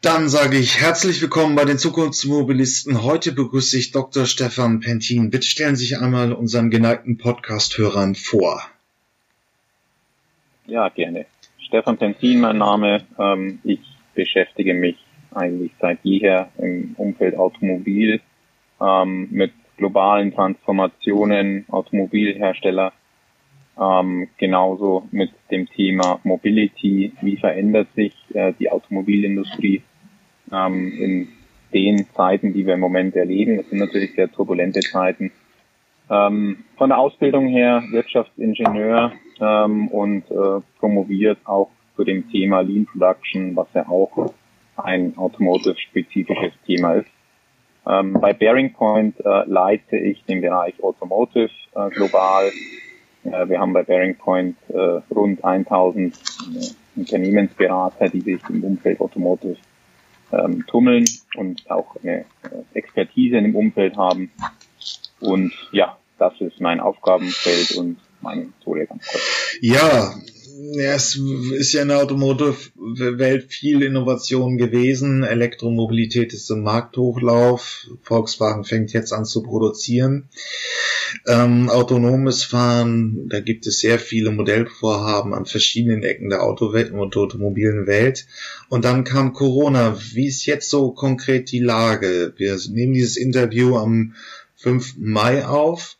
Dann sage ich herzlich willkommen bei den Zukunftsmobilisten. Heute begrüße ich Dr. Stefan Pentin. Bitte stellen Sie sich einmal unseren geneigten Podcast-Hörern vor. Ja, gerne. Stefan Pentin, mein Name. Ähm, ich beschäftige mich eigentlich seit jeher im Umfeld Automobil ähm, mit globalen Transformationen, Automobilhersteller, ähm, genauso mit dem Thema Mobility, wie verändert sich äh, die Automobilindustrie ähm, in den Zeiten, die wir im Moment erleben. Das sind natürlich sehr turbulente Zeiten. Ähm, von der Ausbildung her Wirtschaftsingenieur ähm, und äh, promoviert auch zu dem Thema Lean Production, was ja auch ein automotive-spezifisches Thema ist. Ähm, bei Bearing Point äh, leite ich den Bereich Automotive äh, global. Äh, wir haben bei Bearing Point äh, rund 1000 äh, Unternehmensberater, die sich im Umfeld Automotive ähm, tummeln und auch eine äh, Expertise in dem Umfeld haben. Und ja, das ist mein Aufgabenfeld und meine Methode ganz kurz. Ja, ja, es ist ja in der Automotive-Welt viel Innovation gewesen. Elektromobilität ist im Markthochlauf. Volkswagen fängt jetzt an zu produzieren. Ähm, autonomes Fahren, da gibt es sehr viele Modellvorhaben an verschiedenen Ecken der Autowelt und automobilen Welt. Und dann kam Corona. Wie ist jetzt so konkret die Lage? Wir nehmen dieses Interview am 5. Mai auf.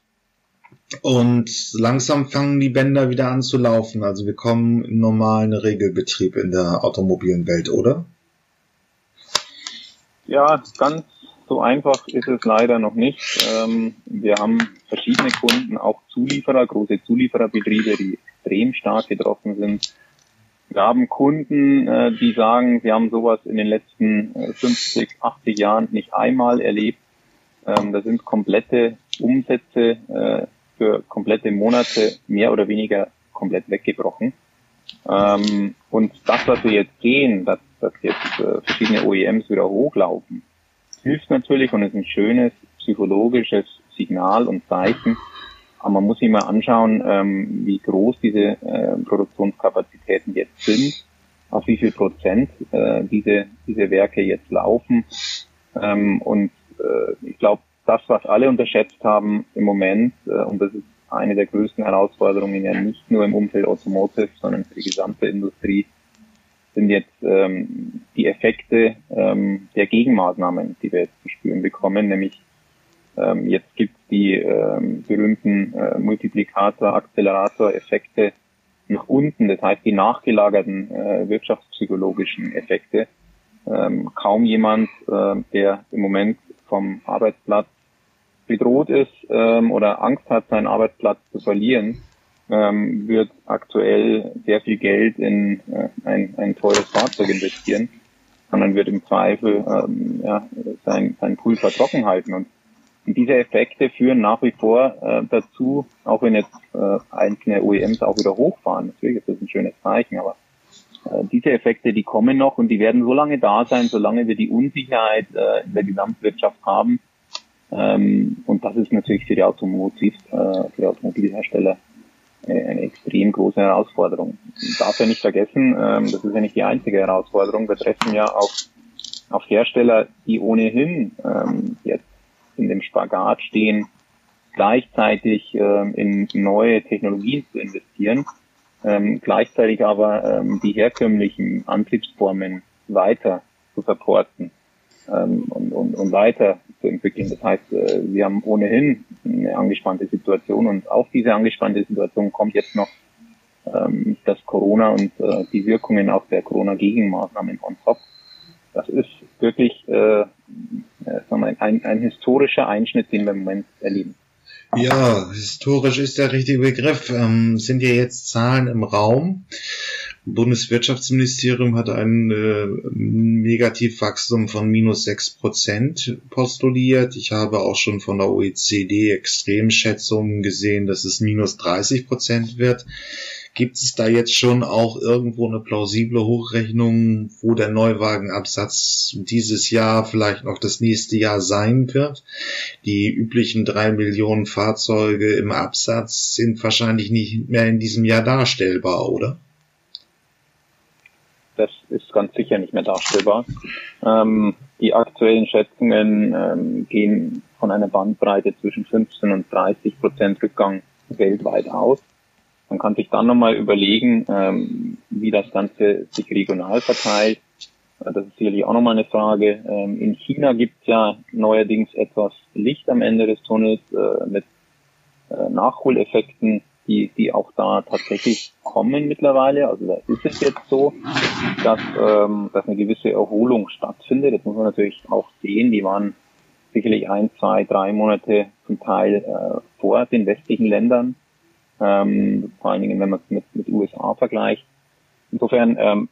Und langsam fangen die Bänder wieder an zu laufen. Also wir kommen in normalen Regelbetrieb in der automobilen Welt, oder? Ja, ganz so einfach ist es leider noch nicht. Ähm, wir haben verschiedene Kunden, auch Zulieferer, große Zuliefererbetriebe, die extrem stark getroffen sind. Wir haben Kunden, äh, die sagen, sie haben sowas in den letzten 50, äh, 80 Jahren nicht einmal erlebt. Ähm, da sind komplette Umsätze äh, für komplette Monate mehr oder weniger komplett weggebrochen. Ähm, und das, was wir jetzt sehen, dass, dass jetzt äh, verschiedene OEMs wieder hochlaufen, hilft natürlich und ist ein schönes psychologisches Signal und Zeichen. Aber man muss sich mal anschauen, ähm, wie groß diese äh, Produktionskapazitäten jetzt sind, auf wie viel Prozent äh, diese, diese Werke jetzt laufen. Ähm, und äh, ich glaube, das, was alle unterschätzt haben im Moment, äh, und das ist eine der größten Herausforderungen ja nicht nur im Umfeld Automotive, sondern für die gesamte Industrie, sind jetzt ähm, die Effekte ähm, der Gegenmaßnahmen, die wir jetzt zu spüren bekommen, nämlich ähm, jetzt gibt es die ähm, berühmten äh, Multiplikator, Accelerator-Effekte nach unten, das heißt die nachgelagerten äh, wirtschaftspsychologischen Effekte. Ähm, kaum jemand, äh, der im Moment vom Arbeitsplatz bedroht ist ähm, oder Angst hat, seinen Arbeitsplatz zu verlieren, ähm, wird aktuell sehr viel Geld in äh, ein, ein teures Fahrzeug investieren, sondern wird im Zweifel ähm, ja, sein, sein Pulver trocken halten. Und, und diese Effekte führen nach wie vor äh, dazu, auch wenn jetzt äh, einzelne OEMs auch wieder hochfahren, natürlich ist das ein schönes Zeichen, aber äh, diese Effekte, die kommen noch und die werden so lange da sein, solange wir die Unsicherheit äh, in der Gesamtwirtschaft haben, ähm, und das ist natürlich für die Automotiv, äh, für die Automobilhersteller äh, eine extrem große Herausforderung. Darf ja nicht vergessen, ähm, das ist ja nicht die einzige Herausforderung. Wir treffen ja auch auf Hersteller, die ohnehin ähm, jetzt in dem Spagat stehen, gleichzeitig ähm, in neue Technologien zu investieren, ähm, gleichzeitig aber ähm, die herkömmlichen Antriebsformen weiter zu supporten ähm, und, und, und weiter zu entwickeln. Das heißt, äh, wir haben ohnehin eine angespannte Situation und auf diese angespannte Situation kommt jetzt noch ähm, das Corona und äh, die Wirkungen auch der Corona-Gegenmaßnahmen on top. Das ist wirklich äh, äh wir, ein, ein historischer Einschnitt, den wir im Moment erleben. Ja, historisch ist der richtige Begriff. Ähm, sind ja jetzt Zahlen im Raum. Bundeswirtschaftsministerium hat ein äh, Negativwachstum von minus sechs Prozent postuliert. Ich habe auch schon von der OECD Extremschätzungen gesehen, dass es minus 30 Prozent wird. Gibt es da jetzt schon auch irgendwo eine plausible Hochrechnung, wo der Neuwagenabsatz dieses Jahr, vielleicht noch das nächste Jahr sein wird? Die üblichen drei Millionen Fahrzeuge im Absatz sind wahrscheinlich nicht mehr in diesem Jahr darstellbar, oder? Das ist ganz sicher nicht mehr darstellbar. Ähm, die aktuellen Schätzungen ähm, gehen von einer Bandbreite zwischen 15 und 30 Prozent Rückgang weltweit aus. Man kann sich dann nochmal überlegen, ähm, wie das Ganze sich regional verteilt. Äh, das ist sicherlich auch nochmal eine Frage. Ähm, in China gibt es ja neuerdings etwas Licht am Ende des Tunnels äh, mit äh, Nachholeffekten, die, die auch da tatsächlich kommen mittlerweile. Also da ist es jetzt so, dass, ähm, dass eine gewisse Erholung stattfindet. Das muss man natürlich auch sehen. Die waren sicherlich ein, zwei, drei Monate zum Teil äh, vor den westlichen Ländern. Ähm, vor allen Dingen, wenn man es mit, mit USA vergleicht. Insofern ähm,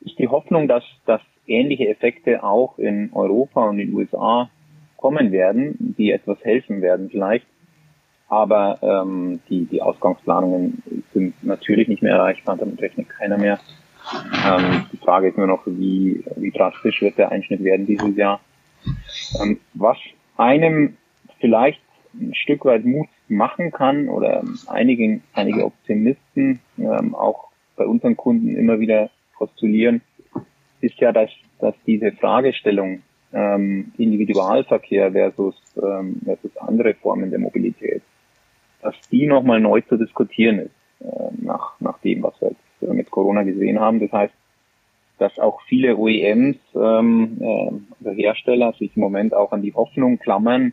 ist die Hoffnung, dass, dass ähnliche Effekte auch in Europa und in den USA kommen werden, die etwas helfen werden vielleicht. Aber ähm, die, die Ausgangsplanungen sind natürlich nicht mehr erreichbar, damit rechnet keiner mehr. Ähm, die Frage ist nur noch, wie, wie drastisch wird der Einschnitt werden dieses Jahr. Ähm, was einem vielleicht ein Stück weit Mut machen kann oder einige, einige Optimisten ähm, auch bei unseren Kunden immer wieder postulieren, ist ja, dass, dass diese Fragestellung ähm, Individualverkehr versus, ähm, versus andere Formen der Mobilität dass die nochmal neu zu diskutieren ist, äh, nach, nach dem, was wir jetzt mit Corona gesehen haben. Das heißt, dass auch viele OEMs, ähm, äh, Hersteller, sich im Moment auch an die Hoffnung klammern,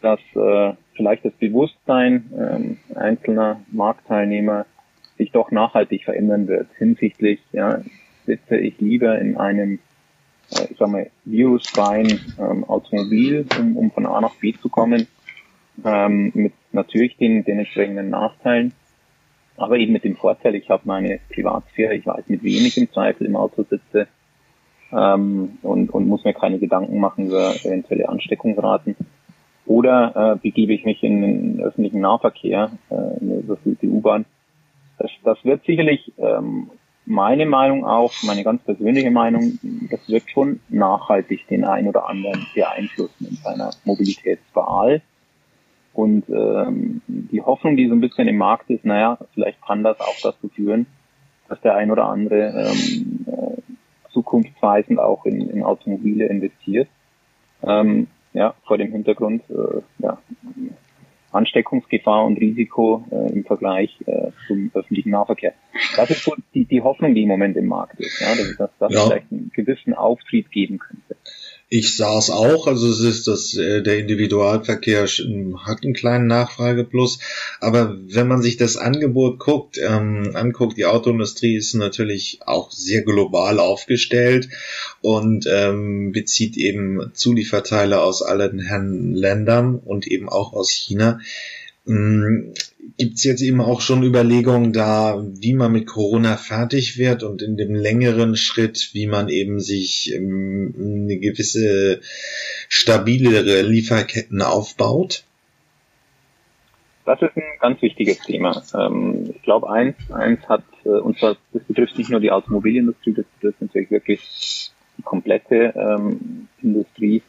dass äh, vielleicht das Bewusstsein äh, einzelner Marktteilnehmer sich doch nachhaltig verändern wird hinsichtlich, ja, sitze ich lieber in einem, äh, ich sag mal, virusfreien ähm, Automobil, um, um von A nach B zu kommen, ähm, mit natürlich den, den entsprechenden Nachteilen, aber eben mit dem Vorteil, ich habe meine Privatsphäre, ich weiß, mit wem ich im Zweifel im Auto sitze ähm, und, und muss mir keine Gedanken machen über eventuelle Ansteckungsraten. Oder äh, begebe ich mich in den öffentlichen Nahverkehr, äh, in eine überfüllte U-Bahn. Das, das wird sicherlich ähm, meine Meinung auch, meine ganz persönliche Meinung, das wird schon nachhaltig den einen oder anderen beeinflussen in seiner Mobilitätswahl. Und ähm, die Hoffnung, die so ein bisschen im Markt ist, naja, vielleicht kann das auch dazu führen, dass der ein oder andere ähm, äh, zukunftsweisend auch in, in Automobile investiert. Ähm, ja, vor dem Hintergrund äh, ja, Ansteckungsgefahr und Risiko äh, im Vergleich äh, zum öffentlichen Nahverkehr. Das ist so die, die Hoffnung, die im Moment im Markt ist, ja, dass das, das ja. vielleicht einen gewissen Auftrieb geben könnte. Ich sah es auch, also es ist das, äh, der Individualverkehr hat einen kleinen Nachfrageplus, aber wenn man sich das Angebot guckt, ähm, anguckt, die Autoindustrie ist natürlich auch sehr global aufgestellt und ähm, bezieht eben Zulieferteile aus allen Ländern und eben auch aus China. Gibt es jetzt eben auch schon Überlegungen da, wie man mit Corona fertig wird und in dem längeren Schritt, wie man eben sich ähm, eine gewisse stabilere Lieferketten aufbaut? Das ist ein ganz wichtiges Thema. Ähm, ich glaube, eins, eins hat, äh, und zwar, das betrifft nicht nur die Automobilindustrie, das betrifft natürlich wirklich die komplette ähm, Industrie.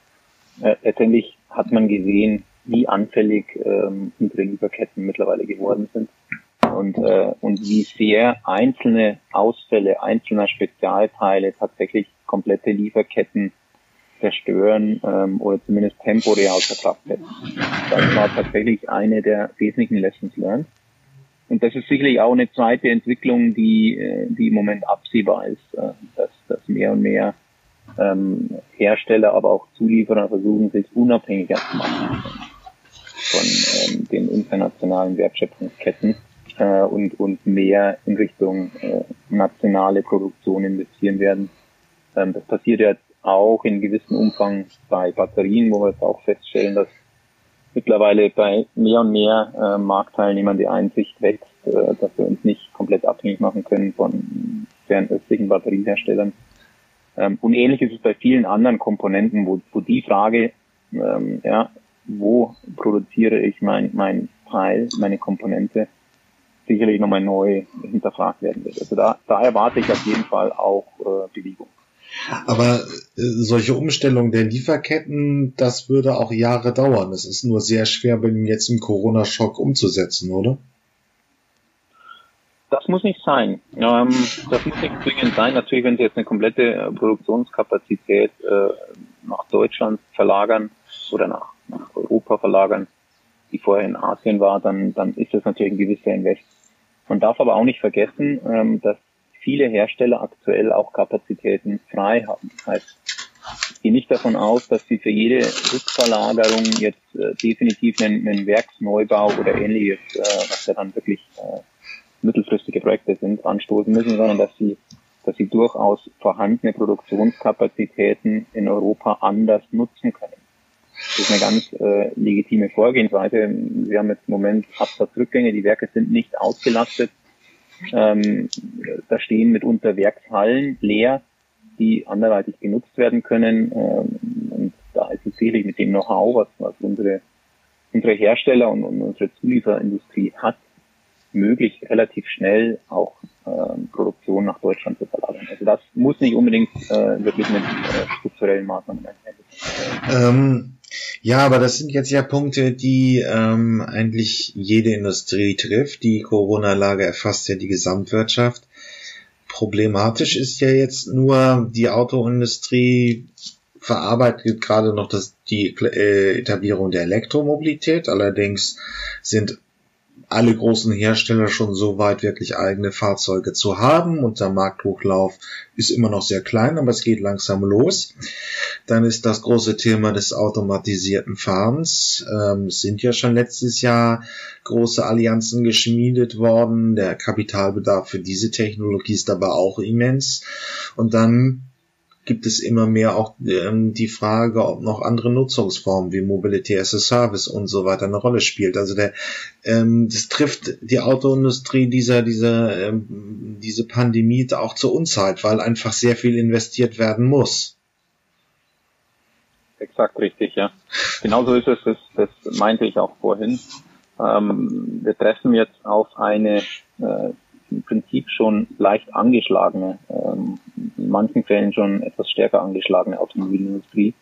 Äh, letztendlich hat man gesehen, wie anfällig ähm, unsere Lieferketten mittlerweile geworden sind und, äh, und wie sehr einzelne Ausfälle einzelner Spezialteile tatsächlich komplette Lieferketten zerstören ähm, oder zumindest temporär außer Kraft setzen. Das war tatsächlich eine der wesentlichen Lessons learned. Und das ist sicherlich auch eine zweite Entwicklung, die, äh, die im Moment absehbar ist, äh, dass, dass mehr und mehr ähm, Hersteller, aber auch Zulieferer versuchen, sich unabhängiger zu machen von ähm, den internationalen Wertschöpfungsketten äh, und, und mehr in Richtung äh, nationale Produktion investieren werden. Ähm, das passiert jetzt auch in gewissem Umfang bei Batterien, wo wir jetzt auch feststellen, dass mittlerweile bei mehr und mehr äh, Marktteilnehmern die Einsicht wächst, äh, dass wir uns nicht komplett abhängig machen können von fernöstlichen Batterieherstellern. Ähm, und ähnlich ist es bei vielen anderen Komponenten, wo, wo die Frage, ähm, ja, wo produziere ich mein, mein Teil, meine Komponente, sicherlich nochmal neu hinterfragt werden wird. Also da, da erwarte ich auf jeden Fall auch äh, Bewegung. Aber äh, solche Umstellung der Lieferketten, das würde auch Jahre dauern. Es ist nur sehr schwer, jetzt im Corona-Schock umzusetzen, oder? Das muss nicht sein. Ähm, das muss nicht zwingend sein. Natürlich, wenn Sie jetzt eine komplette äh, Produktionskapazität äh, nach Deutschland verlagern oder nach, nach Europa verlagern, die vorher in Asien war, dann, dann ist das natürlich ein gewisser Invest. Man darf aber auch nicht vergessen, ähm, dass viele Hersteller aktuell auch Kapazitäten frei haben. Das heißt, ich gehe nicht davon aus, dass sie für jede Rückverlagerung jetzt äh, definitiv einen, einen Werksneubau oder ähnliches, äh, was ja dann wirklich äh, mittelfristige Projekte sind, anstoßen müssen, sondern dass sie, dass sie durchaus vorhandene Produktionskapazitäten in Europa anders nutzen können. Das ist eine ganz äh, legitime Vorgehensweise. Wir haben jetzt im Moment Absatzrückgänge, die Werke sind nicht ausgelastet. Ähm, da stehen mitunter Werkshallen leer die anderweitig genutzt werden können. Ähm, und da ist es sicherlich mit dem Know-how, was, was unsere, unsere Hersteller und, und unsere Zulieferindustrie hat, möglich, relativ schnell auch ähm, Produktion nach Deutschland zu verlagern. Also das muss nicht unbedingt äh, wirklich mit äh, strukturellen Maßnahmen ähm, ja, aber das sind jetzt ja Punkte, die ähm, eigentlich jede Industrie trifft. Die Corona-Lage erfasst ja die Gesamtwirtschaft. Problematisch ist ja jetzt nur, die Autoindustrie verarbeitet gerade noch das, die äh, Etablierung der Elektromobilität. Allerdings sind alle großen Hersteller schon so weit, wirklich eigene Fahrzeuge zu haben und der Markthochlauf ist immer noch sehr klein, aber es geht langsam los. Dann ist das große Thema des automatisierten Fahrens. Ähm, es sind ja schon letztes Jahr große Allianzen geschmiedet worden. Der Kapitalbedarf für diese Technologie ist aber auch immens. Und dann gibt es immer mehr auch ähm, die Frage, ob noch andere Nutzungsformen wie Mobility as a Service und so weiter eine Rolle spielt. Also der, ähm, das trifft die Autoindustrie dieser, dieser, ähm, diese Pandemie auch zur Unzeit, weil einfach sehr viel investiert werden muss. Exakt richtig, ja. Genauso ist es, das, das meinte ich auch vorhin. Ähm, wir treffen jetzt auf eine äh, im Prinzip schon leicht angeschlagene, ähm, in manchen Fällen schon etwas stärker angeschlagene Automobilindustrie.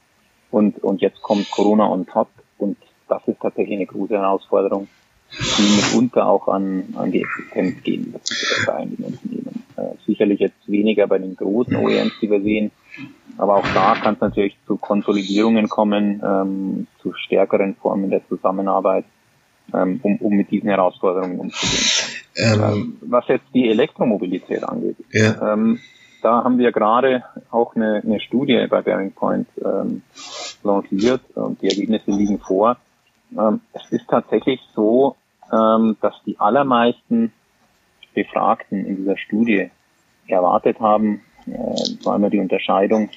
Und, und jetzt kommt Corona on top und das ist tatsächlich eine große Herausforderung, die mitunter auch an, an die Existenz gehen wird bei einigen Unternehmen. Äh, sicherlich jetzt weniger bei den großen OEMs, die wir sehen, aber auch da kann es natürlich zu Konsolidierungen kommen, ähm, zu stärkeren Formen der Zusammenarbeit, ähm, um, um mit diesen Herausforderungen umzugehen. Ähm, was jetzt die Elektromobilität angeht, ja. ähm, da haben wir gerade auch eine, eine Studie bei Bearing Point ähm, lanciert und die Ergebnisse liegen vor. Ähm, es ist tatsächlich so, ähm, dass die allermeisten Befragten in dieser Studie erwartet haben, äh, vor allem die Unterscheidung,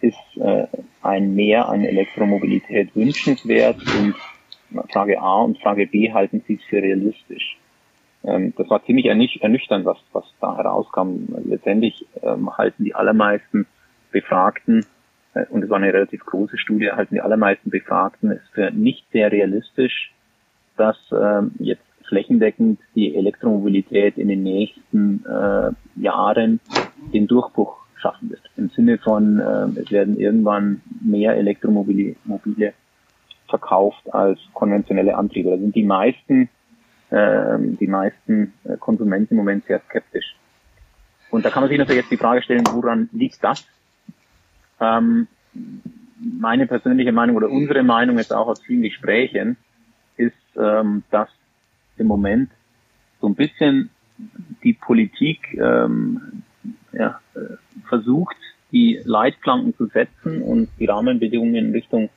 ist äh, ein Mehr an Elektromobilität wünschenswert und Frage A und Frage B halten Sie es für realistisch. Ähm, das war ziemlich ernüchternd, was, was da herauskam. Letztendlich ähm, halten die allermeisten Befragten, äh, und es war eine relativ große Studie, halten die allermeisten Befragten es für nicht sehr realistisch, dass ähm, jetzt flächendeckend die Elektromobilität in den nächsten äh, Jahren den Durchbruch schaffen wird. Im Sinne von, äh, es werden irgendwann mehr Elektromobile Mobile verkauft als konventionelle Antriebe. Da sind die meisten die meisten äh, Konsumenten im Moment sehr skeptisch. Und da kann man sich natürlich jetzt die Frage stellen, woran liegt das? Ähm, meine persönliche Meinung oder unsere Meinung jetzt auch aus vielen Gesprächen ist, ähm, dass im Moment so ein bisschen die Politik ähm, ja, äh, versucht, die Leitplanken zu setzen und die Rahmenbedingungen in Richtung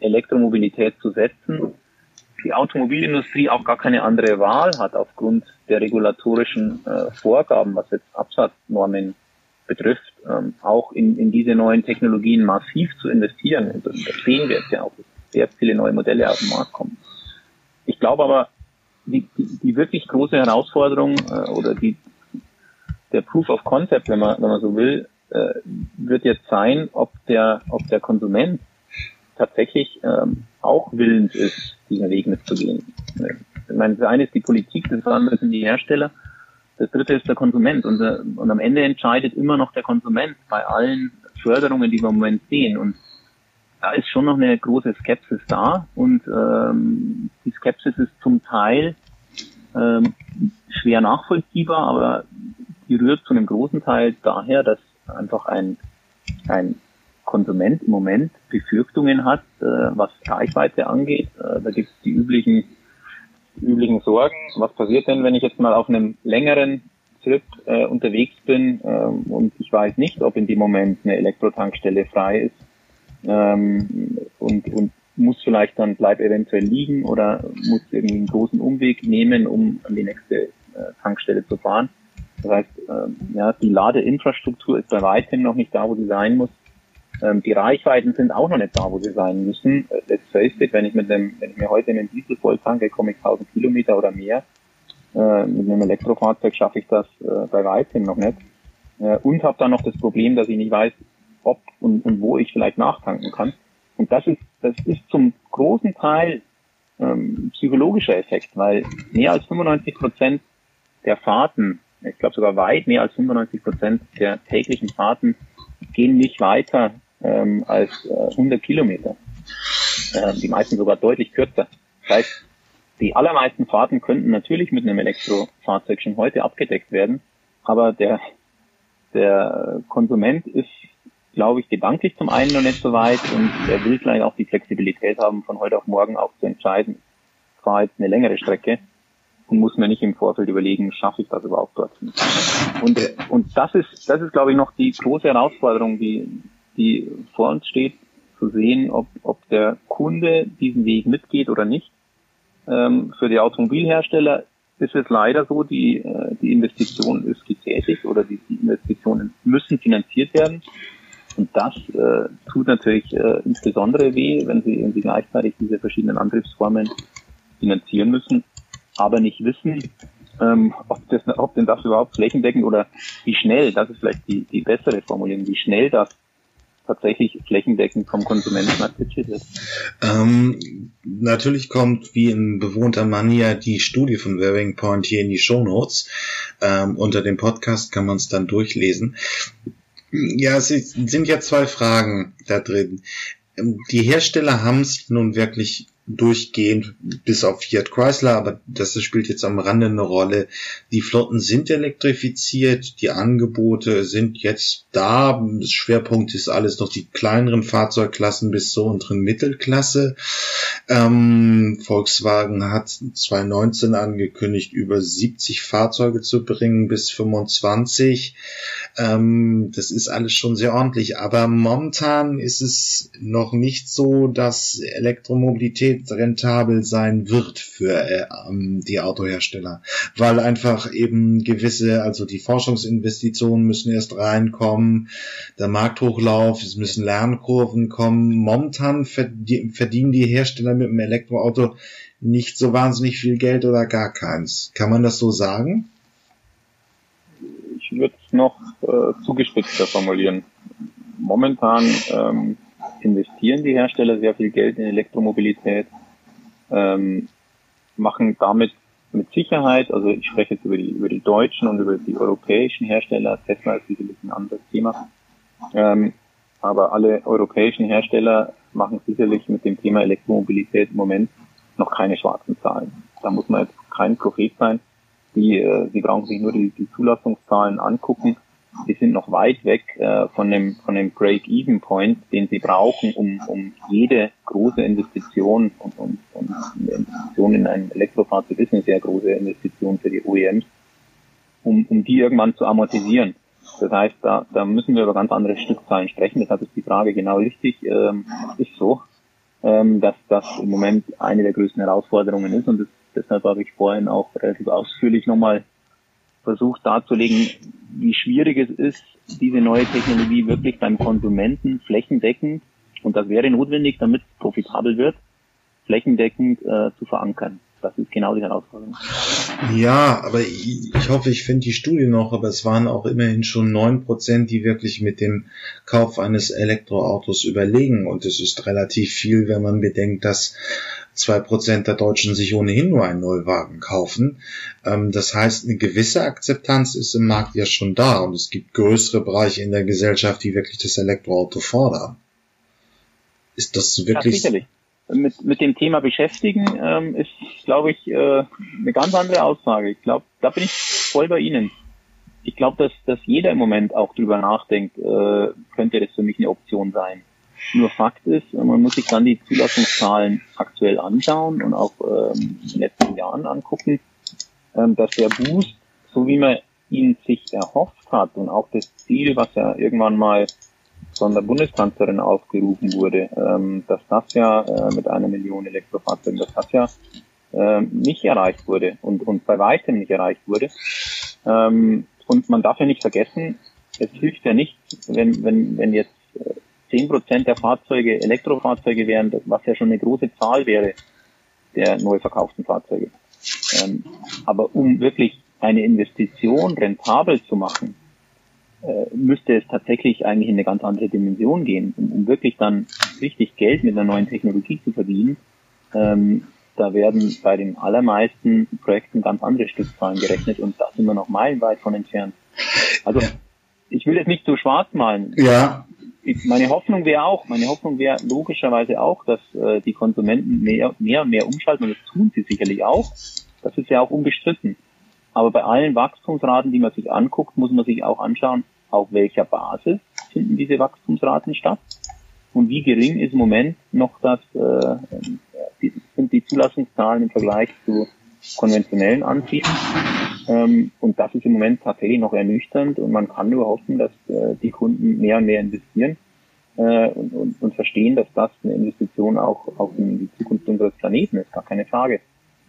Elektromobilität zu setzen die Automobilindustrie auch gar keine andere Wahl hat aufgrund der regulatorischen äh, Vorgaben, was jetzt Absatznormen betrifft, ähm, auch in, in diese neuen Technologien massiv zu investieren. Und das sehen wir jetzt ja auch, dass sehr viele neue Modelle auf den Markt kommen. Ich glaube aber, die, die, die wirklich große Herausforderung äh, oder die, der Proof of Concept, wenn man, wenn man so will, äh, wird jetzt sein, ob der, ob der Konsument tatsächlich ähm, auch willens ist, diesen Weg mitzugehen. Ich meine, das eine ist die Politik, das andere sind die Hersteller, das dritte ist der Konsument. Und, und am Ende entscheidet immer noch der Konsument bei allen Förderungen, die wir im Moment sehen. Und da ist schon noch eine große Skepsis da. Und ähm, die Skepsis ist zum Teil ähm, schwer nachvollziehbar, aber die rührt zu einem großen Teil daher, dass einfach ein, ein Konsument im Moment Befürchtungen hat, äh, was Reichweite angeht. Äh, da gibt es die üblichen, üblichen Sorgen. Was passiert denn, wenn ich jetzt mal auf einem längeren Trip äh, unterwegs bin ähm, und ich weiß nicht, ob in dem Moment eine Elektrotankstelle frei ist ähm, und, und muss vielleicht dann bleib eventuell liegen oder muss irgendwie einen großen Umweg nehmen, um an die nächste äh, Tankstelle zu fahren. Das heißt, ähm, ja, die Ladeinfrastruktur ist bei weitem noch nicht da, wo sie sein muss. Ähm, die Reichweiten sind auch noch nicht da, wo sie sein müssen. Äh, let's face it, wenn ich mit dem, wenn ich mir heute einen Diesel voll tanke, komme ich 1000 Kilometer oder mehr. Äh, mit einem Elektrofahrzeug schaffe ich das äh, bei weitem noch nicht. Äh, und habe dann noch das Problem, dass ich nicht weiß, ob und, und wo ich vielleicht nachtanken kann. Und das ist, das ist zum großen Teil ähm, psychologischer Effekt, weil mehr als 95 Prozent der Fahrten, ich glaube sogar weit mehr als 95 Prozent der täglichen Fahrten gehen nicht weiter ähm, als äh, 100 Kilometer. Äh, die meisten sogar deutlich kürzer. Das heißt, die allermeisten Fahrten könnten natürlich mit einem Elektrofahrzeug schon heute abgedeckt werden, aber der, der Konsument ist, glaube ich, gedanklich zum einen noch nicht so weit und er will vielleicht auch die Flexibilität haben, von heute auf morgen auch zu entscheiden, ich fahre jetzt eine längere Strecke und muss mir nicht im Vorfeld überlegen, schaffe ich das überhaupt dort. Und, und das ist, das ist, glaube ich, noch die große Herausforderung, die, die vor uns steht, zu sehen, ob, ob der Kunde diesen Weg mitgeht oder nicht. Ähm, für die Automobilhersteller ist es leider so, die, äh, die Investition ist getätigt oder die, die Investitionen müssen finanziert werden. Und das äh, tut natürlich äh, insbesondere weh, wenn sie, sie gleichzeitig diese verschiedenen Antriebsformen finanzieren müssen aber nicht wissen, ähm, ob, das, ob denn das überhaupt flächendeckend oder wie schnell, das ist vielleicht die, die bessere Formulierung, wie schnell das tatsächlich flächendeckend vom Konsumenten akzeptiert wird. Ähm, natürlich kommt wie in bewohnter Manier die Studie von Wearing Point hier in die Show Notes. Ähm, unter dem Podcast kann man es dann durchlesen. Ja, es sind ja zwei Fragen da drin. Ähm, die Hersteller haben es nun wirklich durchgehend bis auf Fiat Chrysler, aber das spielt jetzt am Rande eine Rolle. Die Flotten sind elektrifiziert, die Angebote sind jetzt da. Schwerpunkt ist alles noch die kleineren Fahrzeugklassen bis zur unteren Mittelklasse. Ähm, Volkswagen hat 2019 angekündigt, über 70 Fahrzeuge zu bringen bis 25. Ähm, das ist alles schon sehr ordentlich, aber momentan ist es noch nicht so, dass Elektromobilität rentabel sein wird für äh, ähm, die Autohersteller, weil einfach eben gewisse, also die Forschungsinvestitionen müssen erst reinkommen, der Markthochlauf, es müssen Lernkurven kommen. Momentan verdienen die Hersteller mit dem Elektroauto nicht so wahnsinnig viel Geld oder gar keins. Kann man das so sagen? Ich würde es noch äh, zugespitzter formulieren. Momentan ähm, investieren die Hersteller sehr viel Geld in Elektromobilität, ähm, machen damit mit Sicherheit, also ich spreche jetzt über die, über die deutschen und über die europäischen Hersteller, Tesla ist sicherlich ein anderes Thema, ähm, aber alle europäischen Hersteller machen sicherlich mit dem Thema Elektromobilität im Moment noch keine schwarzen Zahlen. Da muss man jetzt kein Prophet sein. Die, äh, sie brauchen sich nur die, die Zulassungszahlen angucken sie sind noch weit weg äh, von dem, von dem Break-Even-Point, den sie brauchen, um, um jede große Investition und, und, und eine Investition in ein Elektrofahrzeug ist eine sehr große Investition für die OEMs, um, um die irgendwann zu amortisieren. Das heißt, da, da müssen wir über ganz andere Stückzahlen sprechen. Deshalb ist die Frage genau richtig. Ähm, ist so, ähm, dass das im Moment eine der größten Herausforderungen ist und das, deshalb habe ich vorhin auch relativ ausführlich nochmal versucht darzulegen, wie schwierig es ist, diese neue Technologie wirklich beim Konsumenten flächendeckend, und das wäre notwendig, damit es profitabel wird, flächendeckend äh, zu verankern. Das ist genau die Herausforderung. Ja, aber ich, ich hoffe, ich finde die Studie noch, aber es waren auch immerhin schon neun Prozent, die wirklich mit dem Kauf eines Elektroautos überlegen. Und es ist relativ viel, wenn man bedenkt, dass zwei Prozent der Deutschen sich ohnehin nur einen Neuwagen kaufen. Ähm, das heißt, eine gewisse Akzeptanz ist im Markt ja schon da und es gibt größere Bereiche in der Gesellschaft, die wirklich das Elektroauto fordern. Ist das wirklich? Ja, mit, mit dem Thema beschäftigen, ähm, ist, glaube ich, äh, eine ganz andere Aussage. Ich glaube, da bin ich voll bei Ihnen. Ich glaube, dass, dass jeder im Moment auch drüber nachdenkt, äh, könnte das für mich eine Option sein. Nur Fakt ist, man muss sich dann die Zulassungszahlen aktuell anschauen und auch ähm, in den letzten Jahren angucken, ähm, dass der Boost, so wie man ihn sich erhofft hat und auch das Ziel, was ja irgendwann mal von der Bundeskanzlerin aufgerufen wurde, ähm, dass das ja äh, mit einer Million Elektrofahrzeugen, dass das ja äh, nicht erreicht wurde und, und bei weitem nicht erreicht wurde. Ähm, und man darf ja nicht vergessen, es hilft ja nicht, wenn, wenn, wenn jetzt zehn Prozent der Fahrzeuge Elektrofahrzeuge wären, was ja schon eine große Zahl wäre der neu verkauften Fahrzeuge. Ähm, aber um wirklich eine Investition rentabel zu machen, äh, müsste es tatsächlich eigentlich in eine ganz andere Dimension gehen, um, um wirklich dann richtig Geld mit einer neuen Technologie zu verdienen. Ähm, da werden bei den allermeisten Projekten ganz andere Stückzahlen gerechnet und da sind wir noch meilenweit von entfernt. Also ich will jetzt nicht so schwarz malen. Ja. Meine Hoffnung wäre auch, meine Hoffnung wäre logischerweise auch, dass äh, die Konsumenten mehr, mehr mehr umschalten und das tun sie sicherlich auch. Das ist ja auch unbestritten. Aber bei allen Wachstumsraten, die man sich anguckt, muss man sich auch anschauen, auf welcher Basis finden diese Wachstumsraten statt und wie gering ist im Moment noch das, äh, die, sind die Zulassungszahlen im Vergleich zu konventionellen Antrieben. Ähm, und das ist im Moment tatsächlich noch ernüchternd und man kann nur hoffen, dass äh, die Kunden mehr und mehr investieren äh, und, und, und verstehen, dass das eine Investition auch auf die Zukunft unseres Planeten ist, gar keine Frage.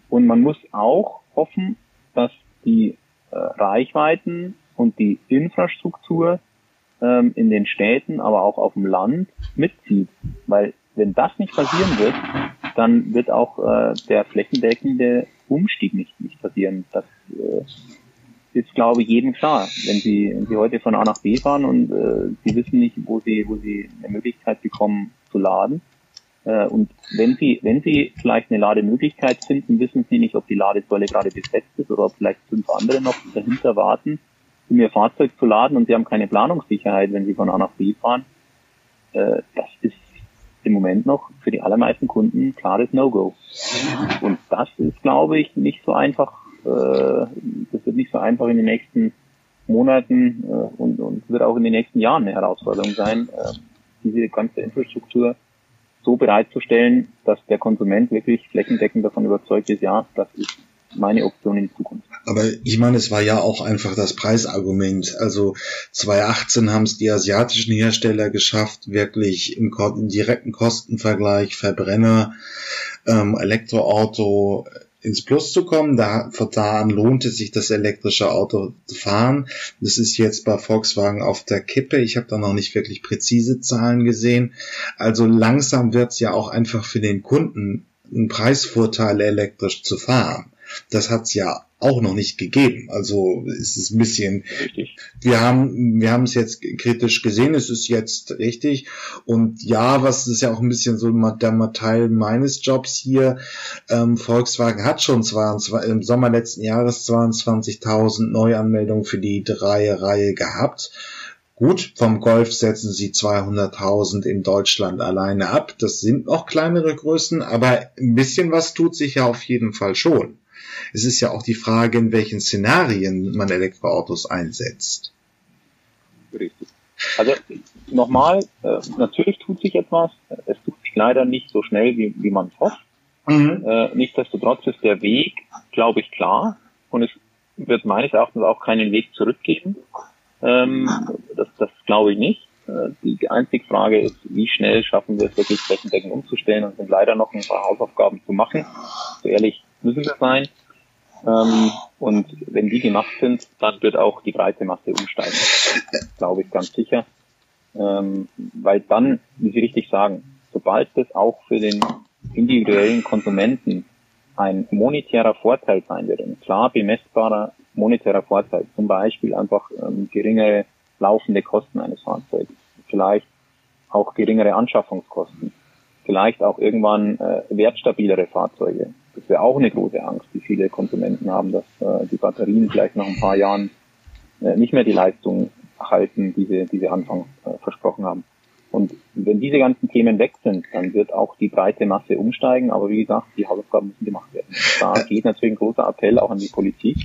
Und man muss auch hoffen, dass die äh, Reichweiten und die Infrastruktur ähm, in den Städten, aber auch auf dem Land mitzieht. Weil wenn das nicht passieren wird, dann wird auch äh, der flächendeckende Umstieg nicht, nicht passieren. Das äh, ist, glaube ich, jedem klar. Wenn Sie, wenn Sie heute von A nach B fahren und äh, Sie wissen nicht, wo Sie, wo Sie eine Möglichkeit bekommen zu laden, äh, und wenn Sie, wenn Sie vielleicht eine Lademöglichkeit finden, wissen Sie nicht, ob die Ladesäule gerade besetzt ist oder ob vielleicht fünf andere noch dahinter warten, um Ihr Fahrzeug zu laden und Sie haben keine Planungssicherheit, wenn Sie von A nach B fahren. Äh, das ist im Moment noch für die allermeisten Kunden klares No-Go. Und das ist, glaube ich, nicht so einfach, äh, das wird nicht so einfach in den nächsten Monaten äh, und, und wird auch in den nächsten Jahren eine Herausforderung sein, äh, diese ganze Infrastruktur so bereitzustellen, dass der Konsument wirklich flächendeckend davon überzeugt ist, ja, das ist meine Option in Zukunft. Aber ich meine, es war ja auch einfach das Preisargument. Also 2018 haben es die asiatischen Hersteller geschafft, wirklich im, im direkten Kostenvergleich Verbrenner, ähm, Elektroauto ins Plus zu kommen. Da, von da an lohnt es sich, das elektrische Auto zu fahren. Das ist jetzt bei Volkswagen auf der Kippe. Ich habe da noch nicht wirklich präzise Zahlen gesehen. Also langsam wird es ja auch einfach für den Kunden ein Preisvorteil, elektrisch zu fahren. Das hat's ja auch noch nicht gegeben. Also es ist ein bisschen, richtig. wir haben, wir haben es jetzt kritisch gesehen, es ist jetzt richtig. Und ja, was ist ja auch ein bisschen so der Teil meines Jobs hier, ähm, Volkswagen hat schon 22, im Sommer letzten Jahres 22.000 Neuanmeldungen für die drei Reihe gehabt. Gut, vom Golf setzen sie 200.000 in Deutschland alleine ab. Das sind noch kleinere Größen, aber ein bisschen was tut sich ja auf jeden Fall schon. Es ist ja auch die Frage, in welchen Szenarien man Elektroautos einsetzt. Richtig. Also nochmal, äh, natürlich tut sich etwas. Es tut sich leider nicht so schnell, wie, wie man es hofft. Mhm. Äh, nichtsdestotrotz ist der Weg, glaube ich, klar. Und es wird meines Erachtens auch keinen Weg zurückgeben. Ähm, das, das glaube ich nicht. Äh, die einzige Frage ist, wie schnell schaffen wir es wirklich flächendeckend umzustellen und sind leider noch ein paar Hausaufgaben zu machen. So ehrlich müssen wir sein. Ähm, und wenn die gemacht sind, dann wird auch die breite Masse umsteigen. Glaube ich ganz sicher. Ähm, weil dann, wie Sie richtig sagen, sobald das auch für den individuellen Konsumenten ein monetärer Vorteil sein wird, ein klar bemessbarer monetärer Vorteil, zum Beispiel einfach ähm, geringere laufende Kosten eines Fahrzeugs, vielleicht auch geringere Anschaffungskosten, vielleicht auch irgendwann äh, wertstabilere Fahrzeuge, das wäre auch eine große Angst, die viele Konsumenten haben, dass äh, die Batterien vielleicht nach ein paar Jahren äh, nicht mehr die Leistung halten, die sie, die sie Anfang äh, versprochen haben. Und wenn diese ganzen Themen weg sind, dann wird auch die breite Masse umsteigen. Aber wie gesagt, die Hausaufgaben müssen gemacht werden. Da geht natürlich ein großer Appell auch an die Politik,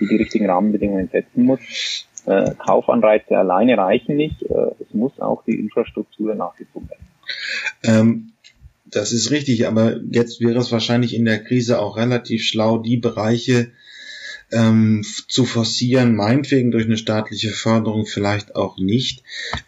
die die richtigen Rahmenbedingungen setzen muss. Äh, Kaufanreize alleine reichen nicht. Äh, es muss auch die Infrastruktur nachgezogen werden. Ähm, das ist richtig, aber jetzt wäre es wahrscheinlich in der Krise auch relativ schlau, die Bereiche ähm, zu forcieren, meinetwegen durch eine staatliche Förderung, vielleicht auch nicht,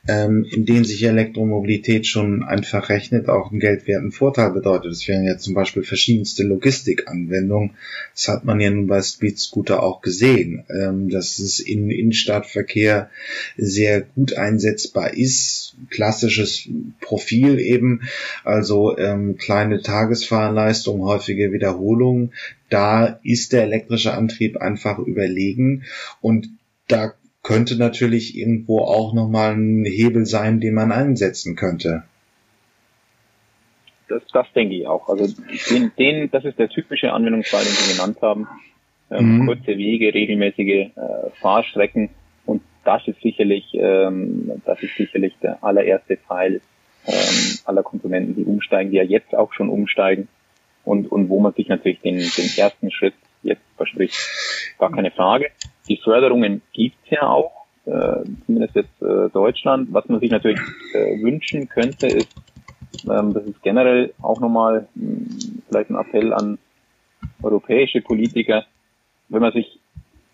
ähm, in denen sich Elektromobilität schon einfach rechnet, auch einen geldwerten Vorteil bedeutet. Das wären ja zum Beispiel verschiedenste Logistikanwendungen. Das hat man ja nun bei Speed Scooter auch gesehen, ähm, dass es in Innenstadtverkehr sehr gut einsetzbar ist. Klassisches Profil eben, also ähm, kleine Tagesfahrleistung, häufige Wiederholungen da ist der elektrische Antrieb einfach überlegen und da könnte natürlich irgendwo auch nochmal ein Hebel sein, den man einsetzen könnte. Das, das denke ich auch. Also den, den, das ist der typische Anwendungsfall, den Sie genannt haben. Ähm, mhm. Kurze Wege, regelmäßige äh, Fahrstrecken und das ist sicherlich, ähm, das ist sicherlich der allererste Teil ähm, aller Konsumenten, die umsteigen, die ja jetzt auch schon umsteigen und, und wo man sich natürlich den, den ersten Schritt jetzt verspricht. Gar keine Frage. Die Förderungen gibt's ja auch, äh, zumindest jetzt äh, Deutschland. Was man sich natürlich äh, wünschen könnte, ist, ähm, das ist generell auch nochmal mh, hm, vielleicht ein Appell an europäische Politiker, wenn man sich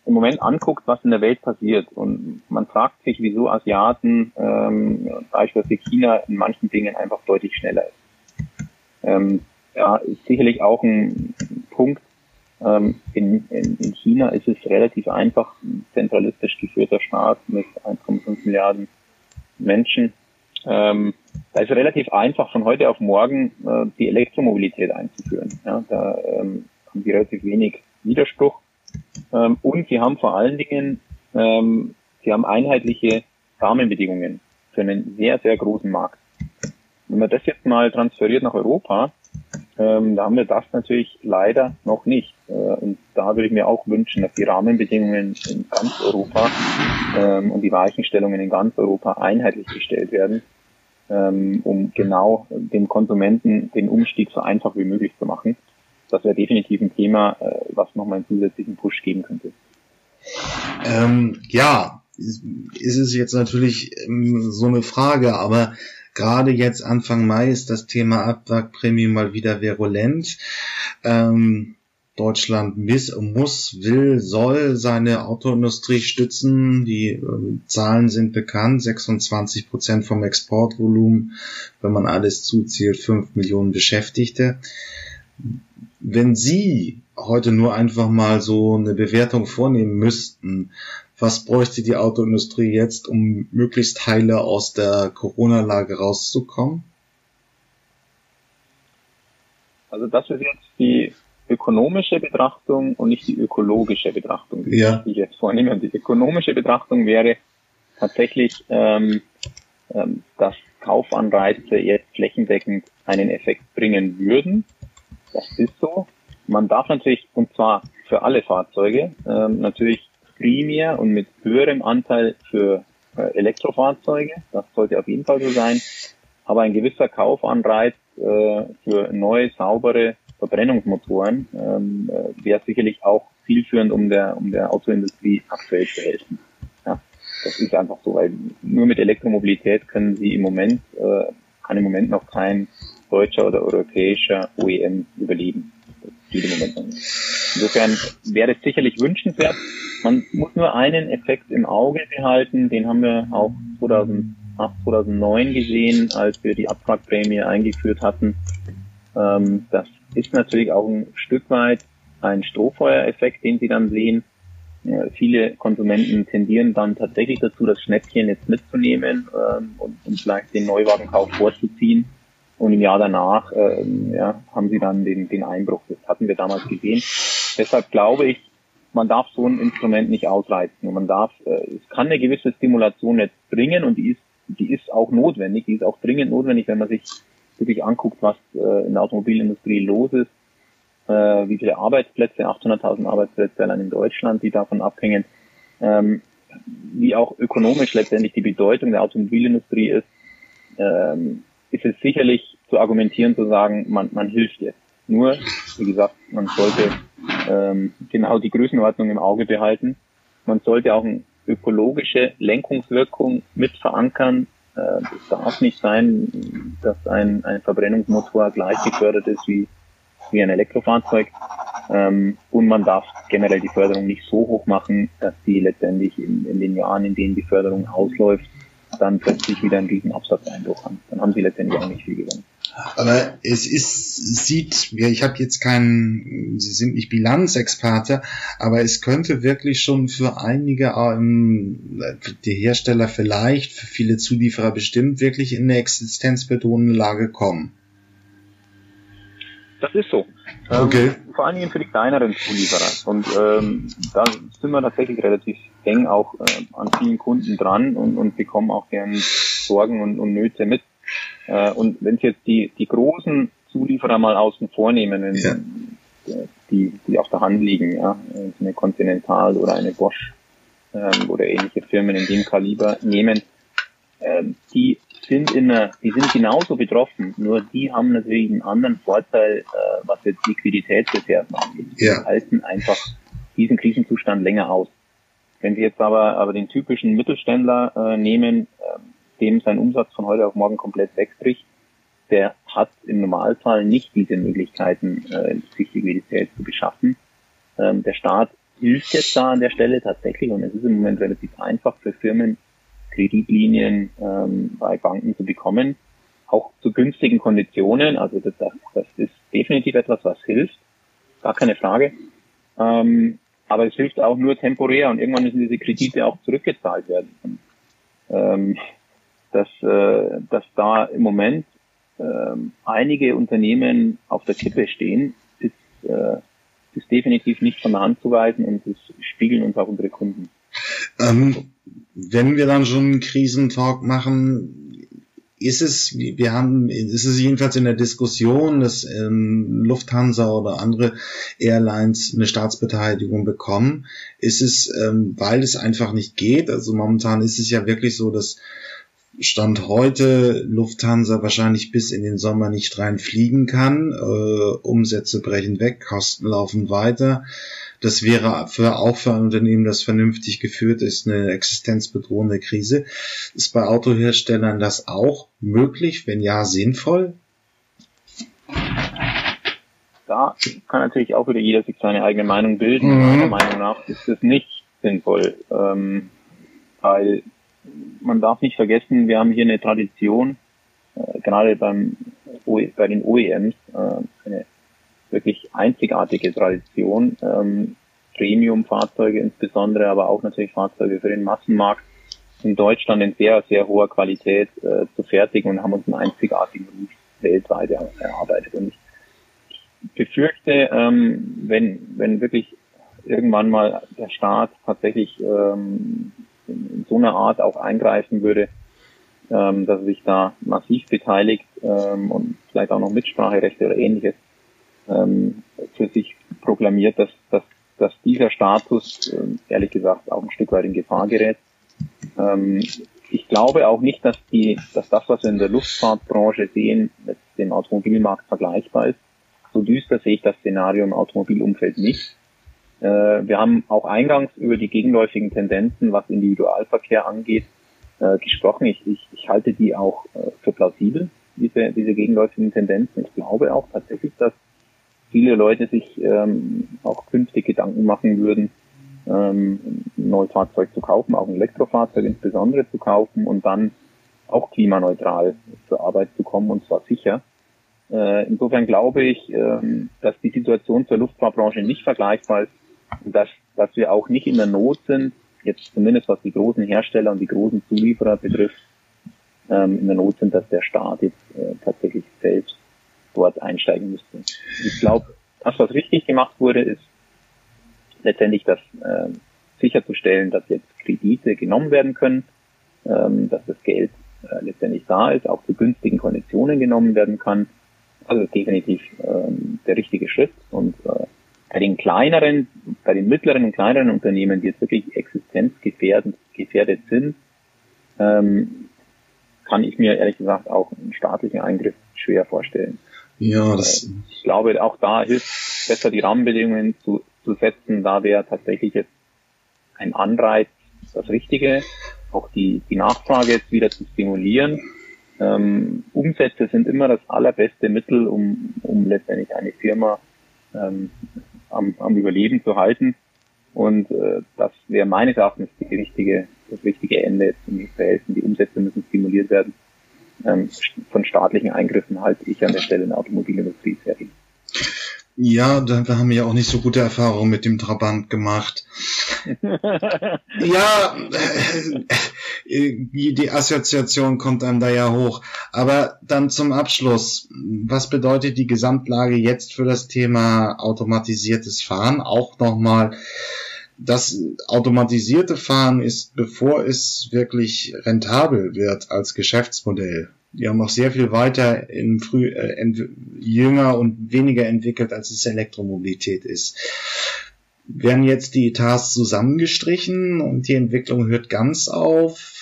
im Moment anguckt, was in der Welt passiert und man fragt sich, wieso Asiaten, ähm, beispielsweise China, in manchen Dingen einfach deutlich schneller ist. Ähm, ja, ist sicherlich auch ein Punkt. Ähm, in, in, in China ist es relativ einfach, ein zentralistisch geführter Staat mit 1,5 Milliarden Menschen. Ähm, da ist relativ einfach, von heute auf morgen äh, die Elektromobilität einzuführen. Ja, da ähm, haben sie relativ wenig Widerspruch. Ähm, und sie haben vor allen Dingen, ähm, sie haben einheitliche Rahmenbedingungen für einen sehr, sehr großen Markt. Wenn man das jetzt mal transferiert nach Europa, ähm, da haben wir das natürlich leider noch nicht. Äh, und da würde ich mir auch wünschen, dass die Rahmenbedingungen in ganz Europa ähm, und die Weichenstellungen in ganz Europa einheitlich gestellt werden, ähm, um genau dem Konsumenten den Umstieg so einfach wie möglich zu machen. Das wäre definitiv ein Thema, äh, was nochmal einen zusätzlichen Push geben könnte. Ähm, ja, ist es jetzt natürlich ähm, so eine Frage, aber Gerade jetzt Anfang Mai ist das Thema Abwrackprämie mal wieder virulent. Ähm, Deutschland miss, muss, will, soll seine Autoindustrie stützen. Die äh, Zahlen sind bekannt. 26 Prozent vom Exportvolumen, wenn man alles zuzählt, 5 Millionen Beschäftigte. Wenn Sie heute nur einfach mal so eine Bewertung vornehmen müssten, was bräuchte die Autoindustrie jetzt, um möglichst heile aus der Corona-Lage rauszukommen? Also das ist jetzt die ökonomische Betrachtung und nicht die ökologische Betrachtung, ja. die ich jetzt vornehme. Die ökonomische Betrachtung wäre tatsächlich, ähm, ähm, dass Kaufanreize jetzt flächendeckend einen Effekt bringen würden. Das ist so. Man darf natürlich, und zwar für alle Fahrzeuge, ähm, natürlich primär und mit höherem Anteil für äh, Elektrofahrzeuge. Das sollte auf jeden Fall so sein. Aber ein gewisser Kaufanreiz äh, für neue, saubere Verbrennungsmotoren ähm, äh, wäre sicherlich auch zielführend, um der, um der Autoindustrie aktuell zu helfen. Ja, das ist einfach so, weil nur mit Elektromobilität können sie im Moment, äh, kann im Moment noch kein deutscher oder europäischer OEM überleben. Das geht im Moment noch nicht. Insofern wäre es sicherlich wünschenswert, man muss nur einen Effekt im Auge behalten, den haben wir auch 2008, 2009 gesehen, als wir die Abwrackprämie eingeführt hatten. Ähm, das ist natürlich auch ein Stück weit ein Strohfeuereffekt, den Sie dann sehen. Ja, viele Konsumenten tendieren dann tatsächlich dazu, das Schnäppchen jetzt mitzunehmen ähm, und, und, vielleicht den Neuwagenkauf vorzuziehen. Und im Jahr danach ähm, ja, haben sie dann den, den Einbruch. Das hatten wir damals gesehen. Deshalb glaube ich, man darf so ein Instrument nicht ausreizen. Man darf, äh, es kann eine gewisse Stimulation jetzt bringen und die ist, die ist auch notwendig, die ist auch dringend notwendig, wenn man sich wirklich anguckt, was äh, in der Automobilindustrie los ist, äh, wie viele Arbeitsplätze, 800.000 Arbeitsplätze allein in Deutschland, die davon abhängen, ähm, wie auch ökonomisch letztendlich die Bedeutung der Automobilindustrie ist. ähm, ist es sicherlich zu argumentieren, zu sagen, man, man hilft jetzt. Nur, wie gesagt, man sollte ähm, genau die Größenordnung im Auge behalten. Man sollte auch eine ökologische Lenkungswirkung mit verankern. Äh, es darf nicht sein, dass ein, ein Verbrennungsmotor gleich gefördert ist wie, wie ein Elektrofahrzeug. Ähm, und man darf generell die Förderung nicht so hoch machen, dass die letztendlich in, in den Jahren, in denen die Förderung ausläuft, dann plötzlich wieder einen riesen Absatzeinbruch haben. Dann haben sie letztendlich auch nicht viel gewonnen. Aber es ist, sieht, ja, ich habe jetzt keinen, Sie sind nicht Bilanzexperte, aber es könnte wirklich schon für einige, ähm, die Hersteller vielleicht, für viele Zulieferer bestimmt, wirklich in eine existenzbetonende Lage kommen. Das ist so. Ähm, okay. Ähm, vor allen Dingen für die kleineren Zulieferer. Und ähm, da sind wir tatsächlich relativ eng auch äh, an vielen Kunden dran und, und bekommen auch gern Sorgen und, und Nöte mit. Äh, und wenn Sie jetzt die, die großen Zulieferer mal außen vornehmen, wenn, ja. die, die auf der Hand liegen, ja, eine Continental oder eine Bosch ähm, oder ähnliche Firmen in dem Kaliber nehmen, ähm, die sind in einer, die sind genauso betroffen, nur die haben natürlich einen anderen Vorteil, äh, was jetzt Liquiditätsreserven angeht. Ja. Die halten einfach diesen Krisenzustand länger aus. Wenn Sie jetzt aber, aber den typischen Mittelständler äh, nehmen, dem sein Umsatz von heute auf morgen komplett wegbricht, der hat im Normalfall nicht diese Möglichkeiten, äh, sich Liquidität zu beschaffen. Ähm, der Staat hilft jetzt da an der Stelle tatsächlich und es ist im Moment relativ einfach für Firmen, Kreditlinien ähm, bei Banken zu bekommen, auch zu günstigen Konditionen. Also das, das ist definitiv etwas, was hilft, gar keine Frage. Ähm, aber es hilft auch nur temporär und irgendwann müssen diese Kredite auch zurückgezahlt werden. Und, ähm, dass, äh, dass da im Moment ähm, einige Unternehmen auf der Kippe stehen, ist, äh, ist definitiv nicht von der Hand zu weisen und das spiegeln uns auch unsere Kunden. Ähm, wenn wir dann schon einen Krisentalk machen, ist es, wir haben, ist es jedenfalls in der Diskussion, dass ähm, Lufthansa oder andere Airlines eine Staatsbeteiligung bekommen, ist es, ähm, weil es einfach nicht geht. Also momentan ist es ja wirklich so, dass Stand heute Lufthansa wahrscheinlich bis in den Sommer nicht rein fliegen kann. Äh, Umsätze brechen weg, Kosten laufen weiter. Das wäre für, auch für ein Unternehmen, das vernünftig geführt ist, eine existenzbedrohende Krise. Ist bei Autoherstellern das auch möglich? Wenn ja, sinnvoll? Da kann natürlich auch wieder jeder sich seine eigene Meinung bilden. Mhm. Meiner Meinung nach ist es nicht sinnvoll, ähm, weil man darf nicht vergessen, wir haben hier eine Tradition, äh, gerade beim OE, bei den OEMs, äh, eine wirklich einzigartige Tradition, ähm, Premium-Fahrzeuge insbesondere, aber auch natürlich Fahrzeuge für den Massenmarkt in Deutschland in sehr, sehr hoher Qualität äh, zu fertigen und haben uns einen einzigartigen Ruf weltweit erarbeitet. Und ich befürchte, ähm, wenn, wenn wirklich irgendwann mal der Staat tatsächlich ähm, in so einer Art auch eingreifen würde, ähm, dass er sich da massiv beteiligt ähm, und vielleicht auch noch Mitspracherechte oder ähnliches ähm, für sich proklamiert, dass, dass, dass dieser Status äh, ehrlich gesagt auch ein Stück weit in Gefahr gerät. Ähm, ich glaube auch nicht, dass die, dass das, was wir in der Luftfahrtbranche sehen, mit dem Automobilmarkt vergleichbar ist. So düster sehe ich das Szenario im Automobilumfeld nicht. Äh, wir haben auch eingangs über die gegenläufigen Tendenzen, was Individualverkehr angeht, äh, gesprochen. Ich, ich, ich halte die auch äh, für plausibel, diese, diese gegenläufigen Tendenzen. Ich glaube auch tatsächlich, dass viele Leute sich ähm, auch künftig Gedanken machen würden, ähm, ein neues Fahrzeug zu kaufen, auch ein Elektrofahrzeug insbesondere zu kaufen und dann auch klimaneutral zur Arbeit zu kommen und zwar sicher. Äh, insofern glaube ich, ähm, dass die Situation zur Luftfahrtbranche nicht vergleichbar ist dass, dass wir auch nicht in der Not sind, jetzt zumindest was die großen Hersteller und die großen Zulieferer betrifft, ähm, in der Not sind, dass der Staat jetzt äh, tatsächlich selbst dort einsteigen müsste. Ich glaube, das, was richtig gemacht wurde, ist letztendlich das äh, sicherzustellen, dass jetzt Kredite genommen werden können, ähm, dass das Geld äh, letztendlich da ist, auch zu günstigen Konditionen genommen werden kann. Also definitiv ähm, der richtige Schritt und äh, bei den kleineren, bei den mittleren und kleineren Unternehmen, die jetzt wirklich existenzgefährdet gefährdet sind, ähm, kann ich mir ehrlich gesagt auch einen staatlichen Eingriff schwer vorstellen. Ja, das. Ich glaube, auch da hilft besser die Rahmenbedingungen zu, zu setzen. Da wäre tatsächlich jetzt ein Anreiz das Richtige, auch die, die Nachfrage jetzt wieder zu stimulieren. Ähm, Umsätze sind immer das allerbeste Mittel, um, um letztendlich eine Firma ähm, am, am Überleben zu halten. Und äh, das wäre meines Erachtens die richtige, das richtige Ende jetzt zu helfen. Die Umsätze müssen stimuliert werden. Ähm, von staatlichen Eingriffen halte ich an der Stelle in der Automobilindustrie sehr viel. Ja, da haben wir ja auch nicht so gute Erfahrungen mit dem Trabant gemacht. ja, äh, die Assoziation kommt einem da ja hoch. Aber dann zum Abschluss. Was bedeutet die Gesamtlage jetzt für das Thema automatisiertes Fahren? Auch nochmal, das automatisierte Fahren ist, bevor es wirklich rentabel wird als Geschäftsmodell, die haben auch sehr viel weiter in früh, äh, jünger und weniger entwickelt, als es Elektromobilität ist. Werden jetzt die Etats zusammengestrichen und die Entwicklung hört ganz auf?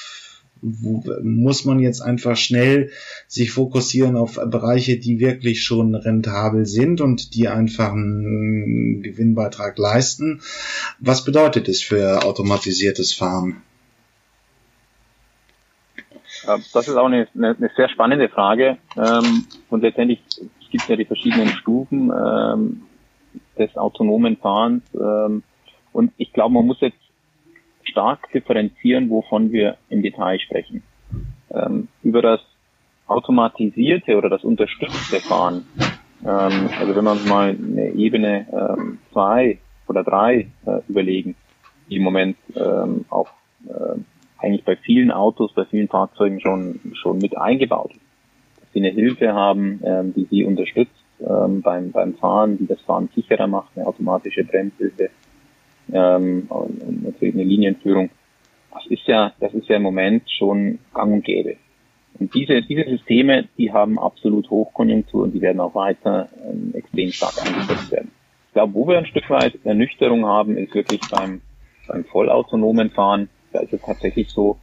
Muss man jetzt einfach schnell sich fokussieren auf Bereiche, die wirklich schon rentabel sind und die einfach einen Gewinnbeitrag leisten? Was bedeutet es für automatisiertes Fahren? Das ist auch eine, eine, eine sehr spannende Frage. Ähm, und letztendlich gibt es ja die verschiedenen Stufen ähm, des autonomen Fahrens. Ähm, und ich glaube, man muss jetzt stark differenzieren, wovon wir im Detail sprechen. Ähm, über das automatisierte oder das unterstützte Fahren. Ähm, also wenn wir uns mal eine Ebene ähm, zwei oder drei äh, überlegen, die im Moment ähm, auch äh, eigentlich bei vielen Autos, bei vielen Fahrzeugen schon, schon mit eingebaut. Dass sie eine Hilfe haben, ähm, die sie unterstützt ähm, beim, beim Fahren, die das Fahren sicherer macht, eine automatische Bremshilfe ähm, und, und natürlich eine Linienführung. Das ist ja, das ist ja im Moment schon gang und gäbe. Und diese, diese Systeme, die haben absolut Hochkonjunktur und die werden auch weiter ähm, extrem stark eingesetzt werden. Ich glaube, wo wir ein Stück weit Ernüchterung haben, ist wirklich beim, beim vollautonomen Fahren da ist es tatsächlich so,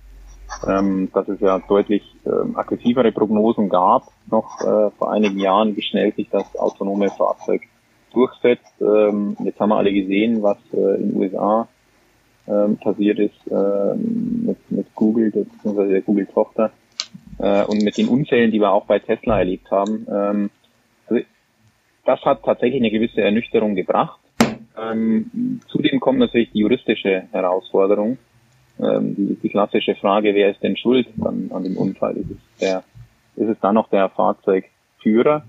ähm, dass es ja deutlich ähm, aggressivere Prognosen gab, noch äh, vor einigen Jahren, wie schnell sich das autonome Fahrzeug durchsetzt. Ähm, jetzt haben wir alle gesehen, was äh, in den USA ähm, passiert ist ähm, mit, mit Google, beziehungsweise der Google-Tochter, äh, und mit den Unfällen, die wir auch bei Tesla erlebt haben. Ähm, also das hat tatsächlich eine gewisse Ernüchterung gebracht. Ähm, zudem kommt natürlich die juristische Herausforderung ähm, die, die klassische Frage, wer ist denn schuld an, an dem Unfall? Ist es, der, ist es dann noch der Fahrzeugführer,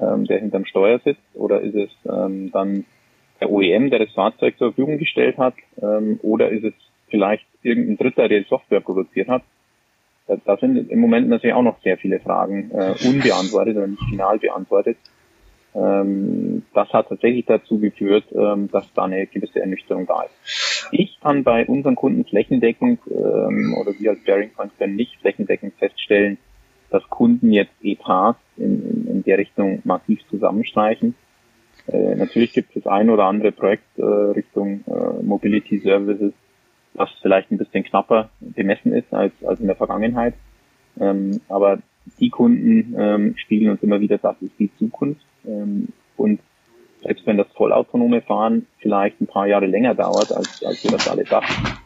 ähm, der hinterm Steuer sitzt, oder ist es ähm, dann der OEM, der das Fahrzeug zur Verfügung gestellt hat, ähm, oder ist es vielleicht irgendein Dritter, der die Software produziert hat? Da, sind im Moment natürlich auch noch sehr viele Fragen äh, unbeantwortet oder nicht final beantwortet. Ähm, das hat tatsächlich dazu geführt, ähm, dass da eine gewisse Ernüchterung da ist. Ich kann bei unseren Kunden flächendeckend ähm, oder wir als Bearing Point können nicht flächendeckend feststellen, dass Kunden jetzt Etats in, in, in der Richtung massiv zusammenstreichen. Äh, natürlich gibt es ein oder andere Projekt äh, Richtung äh, Mobility Services, was vielleicht ein bisschen knapper bemessen ist als, als in der Vergangenheit. Aber die Kunden spiegeln uns immer wieder, das ist die Zukunft. Ähm, und selbst wenn das vollautonome Fahren vielleicht ein paar Jahre länger dauert, als, als wir das alle dachten,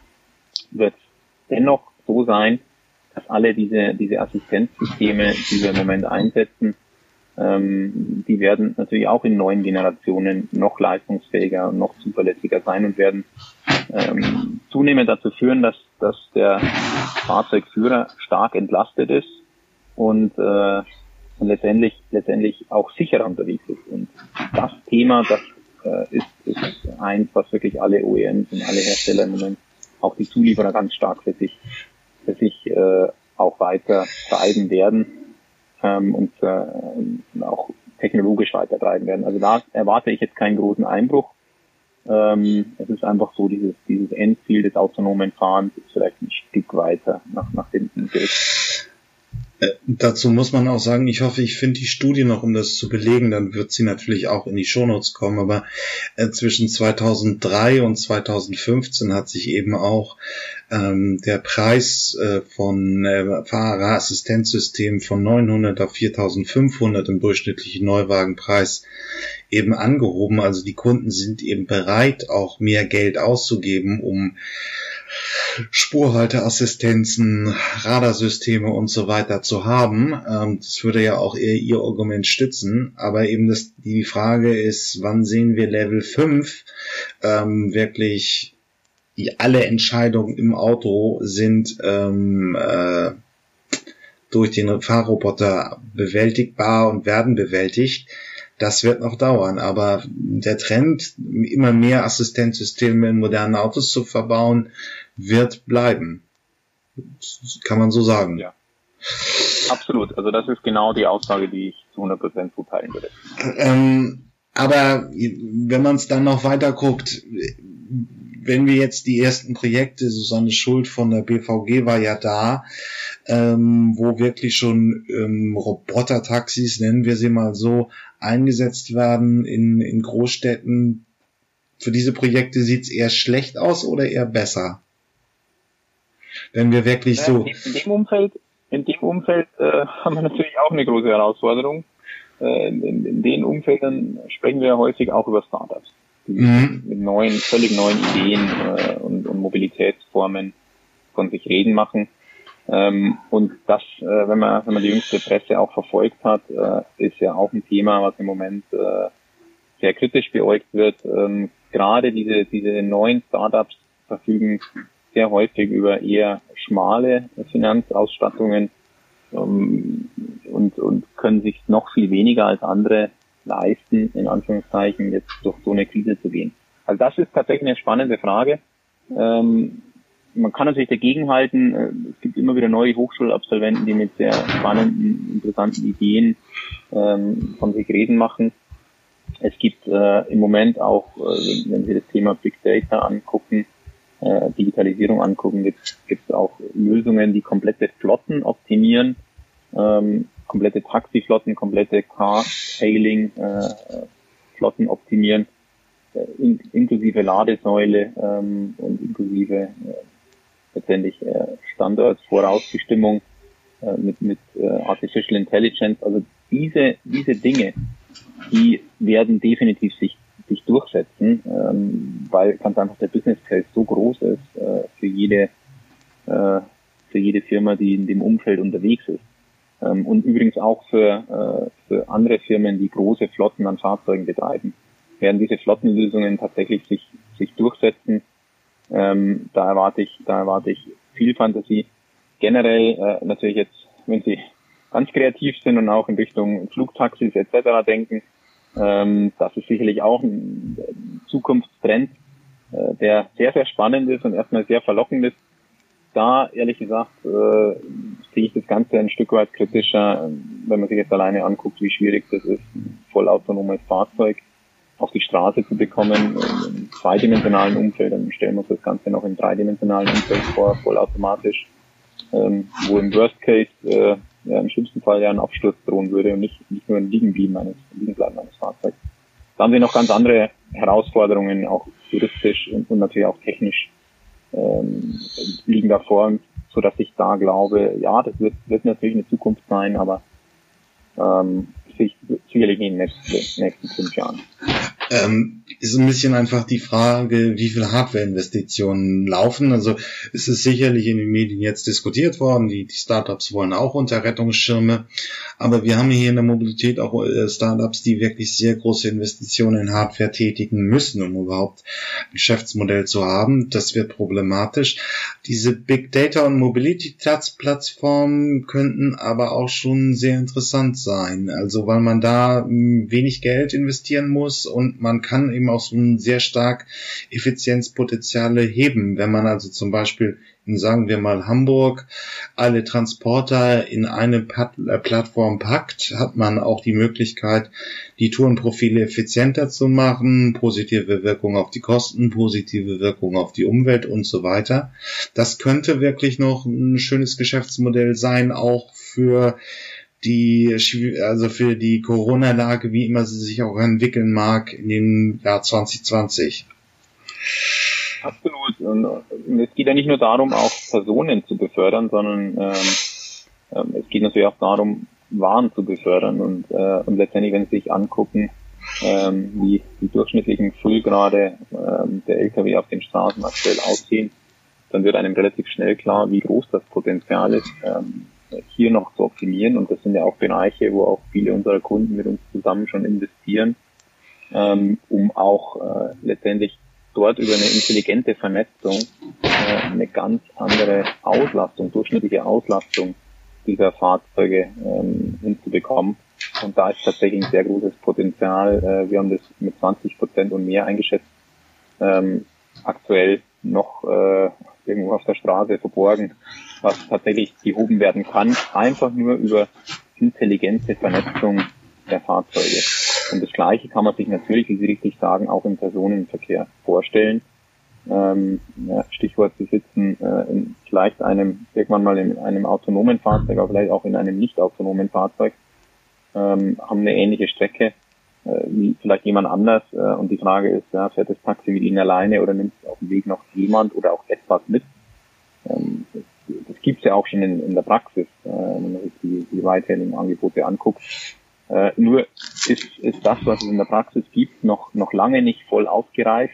wird es dennoch so sein, dass alle diese, diese Assistenzsysteme, die wir im Moment einsetzen, ähm, die werden natürlich auch in neuen Generationen noch leistungsfähiger und noch zuverlässiger sein und werden ähm, zunehmend dazu führen, dass, dass der Fahrzeugführer stark entlastet ist und äh, und letztendlich, letztendlich auch sicherer unterwegs ist. Und das Thema, das äh, ist, ist eins, was wirklich alle OEMs und alle Hersteller im Moment, auch die Zulieferer ganz stark für sich, für sich äh, auch weiter treiben werden ähm, und, äh, auch technologisch weiter treiben werden. Also da erwarte ich jetzt keinen großen Einbruch. Ähm, es ist einfach so, dieses, dieses Endziel des autonomen Fahrens ist vielleicht ein Stück weiter nach, nach hinten gerückt. Äh, dazu muss man auch sagen, ich hoffe, ich finde die Studie noch, um das zu belegen, dann wird sie natürlich auch in die Shownotes kommen, aber äh, zwischen 2003 und 2015 hat sich eben auch ähm, der Preis äh, von äh, Fahrerassistenzsystemen von 900 auf 4500 im durchschnittlichen Neuwagenpreis eben angehoben. Also die Kunden sind eben bereit, auch mehr Geld auszugeben, um Spurhalteassistenzen, Radarsysteme und so weiter zu haben. Ähm, das würde ja auch eher Ihr Argument stützen. Aber eben das, die Frage ist, wann sehen wir Level 5 ähm, wirklich alle Entscheidungen im Auto sind ähm, äh, durch den Fahrroboter bewältigbar und werden bewältigt. Das wird noch dauern, aber der Trend, immer mehr Assistenzsysteme in modernen Autos zu verbauen, wird bleiben. Das kann man so sagen. Ja. Absolut. Also das ist genau die Aussage, die ich zu 100% zuteilen würde. Ähm, aber wenn man es dann noch weiter guckt, wenn wir jetzt die ersten Projekte, Susanne Schuld von der BVG war ja da, ähm, wo wirklich schon ähm, Roboter-Taxis, nennen wir sie mal so, eingesetzt werden in, in Großstädten. Für diese Projekte sieht es eher schlecht aus oder eher besser? Wenn wir wirklich so. In dem Umfeld, in dem Umfeld äh, haben wir natürlich auch eine große Herausforderung. Äh, in, in den Umfeldern sprechen wir häufig auch über Startups, die mhm. mit neuen, völlig neuen Ideen äh, und, und Mobilitätsformen von sich reden machen. Ähm, und das, äh, wenn man, wenn man die jüngste Presse auch verfolgt hat, äh, ist ja auch ein Thema, was im Moment äh, sehr kritisch beäugt wird. Ähm, gerade diese, diese neuen Startups verfügen sehr häufig über eher schmale Finanzausstattungen ähm, und, und können sich noch viel weniger als andere leisten, in Anführungszeichen, jetzt durch so eine Krise zu gehen. Also das ist tatsächlich eine spannende Frage. Ähm, man kann natürlich dagegenhalten. Äh, es gibt immer wieder neue Hochschulabsolventen, die mit sehr spannenden, interessanten Ideen ähm, von sich reden machen. Es gibt äh, im Moment auch, äh, wenn Sie das Thema Big Data angucken, äh, Digitalisierung angucken, gibt es auch Lösungen, die komplette Flotten optimieren, ähm, komplette Taxiflotten, komplette Car-Hailing äh, optimieren, äh, in, inklusive Ladesäule ähm, und inklusive äh, letztendlich äh, Standortsvorausbestimmung äh, mit, mit äh, Artificial Intelligence. Also diese, diese Dinge, die werden definitiv sich sich durchsetzen, ähm, weil ganz einfach der Business Case so groß ist äh, für jede äh, für jede Firma, die in dem Umfeld unterwegs ist. Ähm, und übrigens auch für, äh, für andere Firmen, die große Flotten an Fahrzeugen betreiben. Werden diese Flottenlösungen tatsächlich sich, sich durchsetzen, ähm, da erwarte ich, da erwarte ich viel Fantasie. Generell äh, natürlich jetzt, wenn Sie ganz kreativ sind und auch in Richtung Flugtaxis etc. denken, ähm, das ist sicherlich auch ein Zukunftstrend, äh, der sehr, sehr spannend ist und erstmal sehr verlockend ist. Da, ehrlich gesagt, äh, sehe ich das Ganze ein Stück weit kritischer, wenn man sich jetzt alleine anguckt, wie schwierig das ist, ein vollautonomes Fahrzeug auf die Straße zu bekommen, im zweidimensionalen Umfeld. Dann stellen wir uns das Ganze noch im dreidimensionalen Umfeld vor, vollautomatisch, ähm, wo im Worst Case äh, ja, im schlimmsten Fall ja ein Absturz drohen würde und nicht, nicht nur ein Liegenbleiben eines, Liegenbleiben eines Fahrzeugs. Da haben wir noch ganz andere Herausforderungen, auch juristisch und, und natürlich auch technisch ähm, liegen davor, so dass ich da glaube, ja, das wird, wird natürlich eine Zukunft sein, aber ähm, sicherlich in den nächsten, nächsten fünf Jahren. Ähm, ist ein bisschen einfach die Frage, wie viel Hardware-Investitionen laufen. Also es ist sicherlich in den Medien jetzt diskutiert worden, die, die Startups wollen auch unter Rettungsschirme, aber wir haben hier in der Mobilität auch äh, Startups, die wirklich sehr große Investitionen in Hardware tätigen müssen, um überhaupt ein Geschäftsmodell zu haben. Das wird problematisch. Diese Big Data und Mobility-Plattformen könnten aber auch schon sehr interessant sein. Also weil man da hm, wenig Geld investieren muss und man kann eben auch so sehr stark Effizienzpotenziale heben. Wenn man also zum Beispiel in, sagen wir mal, Hamburg alle Transporter in eine äh, Plattform packt, hat man auch die Möglichkeit, die Tourenprofile effizienter zu machen, positive Wirkung auf die Kosten, positive Wirkung auf die Umwelt und so weiter. Das könnte wirklich noch ein schönes Geschäftsmodell sein, auch für die, also für die Corona-Lage, wie immer sie sich auch entwickeln mag in dem Jahr 2020. Absolut. Und es geht ja nicht nur darum, auch Personen zu befördern, sondern ähm, ähm, es geht natürlich auch darum, Waren zu befördern. Und, äh, und letztendlich, wenn Sie sich angucken, ähm, wie die durchschnittlichen Füllgrade ähm, der Lkw auf den Straßen aktuell aussehen, dann wird einem relativ schnell klar, wie groß das Potenzial ist, ähm, hier noch zu optimieren. Und das sind ja auch Bereiche, wo auch viele unserer Kunden mit uns zusammen schon investieren, ähm, um auch äh, letztendlich dort über eine intelligente Vernetzung äh, eine ganz andere Auslastung, durchschnittliche Auslastung dieser Fahrzeuge ähm, hinzubekommen. Und da ist tatsächlich ein sehr großes Potenzial. Äh, wir haben das mit 20 Prozent und mehr eingeschätzt. Ähm, aktuell noch äh, irgendwo auf der Straße verborgen, was tatsächlich gehoben werden kann, einfach nur über intelligente Vernetzung der Fahrzeuge. Und das Gleiche kann man sich natürlich, wie Sie richtig sagen, auch im Personenverkehr vorstellen. Ähm, ja, Stichwort, Sie sitzen äh, in vielleicht einem, irgendwann mal in einem autonomen Fahrzeug, aber vielleicht auch in einem nicht autonomen Fahrzeug, ähm, haben eine ähnliche Strecke äh, wie vielleicht jemand anders. Äh, und die Frage ist, ja, fährt das Taxi mit Ihnen alleine oder nimmt auf dem Weg noch jemand oder auch etwas mit? Ähm, das, das gibt es ja auch schon in, in der Praxis, äh, wenn man sich die, die Ride-Hailing-Angebote anguckt. Äh, nur ist, ist das, was es in der Praxis gibt, noch, noch lange nicht voll ausgereift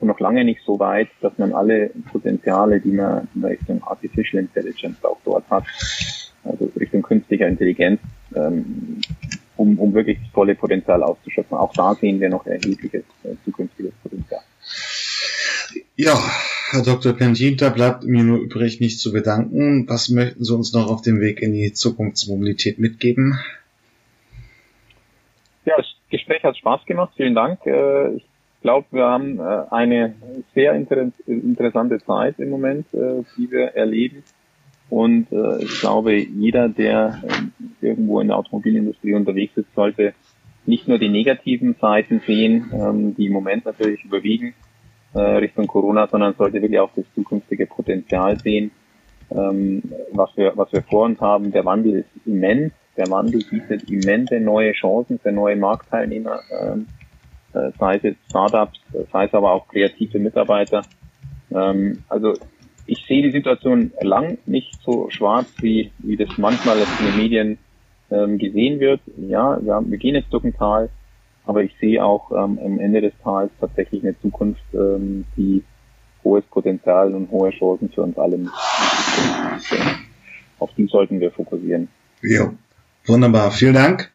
und noch lange nicht so weit, dass man alle Potenziale, die man in Richtung Artificial Intelligence auch dort hat, also Richtung künstlicher Intelligenz, ähm, um, um wirklich das volle Potenzial auszuschöpfen. Auch da sehen wir noch erhebliches äh, zukünftiges Potenzial. Ja, Herr Dr. Pentin, bleibt mir nur übrig, mich zu bedanken. Was möchten Sie uns noch auf dem Weg in die Zukunftsmobilität mitgeben? Ja, das Gespräch hat Spaß gemacht. Vielen Dank. Äh, ich glaube, wir haben äh, eine sehr interessante Zeit im Moment, äh, die wir erleben. Und ich glaube, jeder, der irgendwo in der Automobilindustrie unterwegs ist, sollte nicht nur die negativen Seiten sehen, ähm, die im Moment natürlich überwiegen Richtung Corona, sondern sollte wirklich auch das zukünftige Potenzial sehen, ähm, was wir, was wir vor uns haben. Der Wandel ist immens der Wandel bietet immense neue Chancen für neue Marktteilnehmer, ähm, äh, sei es jetzt Startups, sei es aber auch kreative Mitarbeiter. Ähm, also ich sehe die Situation lang nicht so schwarz, wie, wie das manchmal in den Medien ähm, gesehen wird. Ja, wir, haben, wir gehen jetzt durch ein Tal, aber ich sehe auch ähm, am Ende des Tals tatsächlich eine Zukunft, ähm, die hohes Potenzial und hohe Chancen für uns alle mit. Auf die sollten wir fokussieren. Ja. Wunderbar, vielen Dank.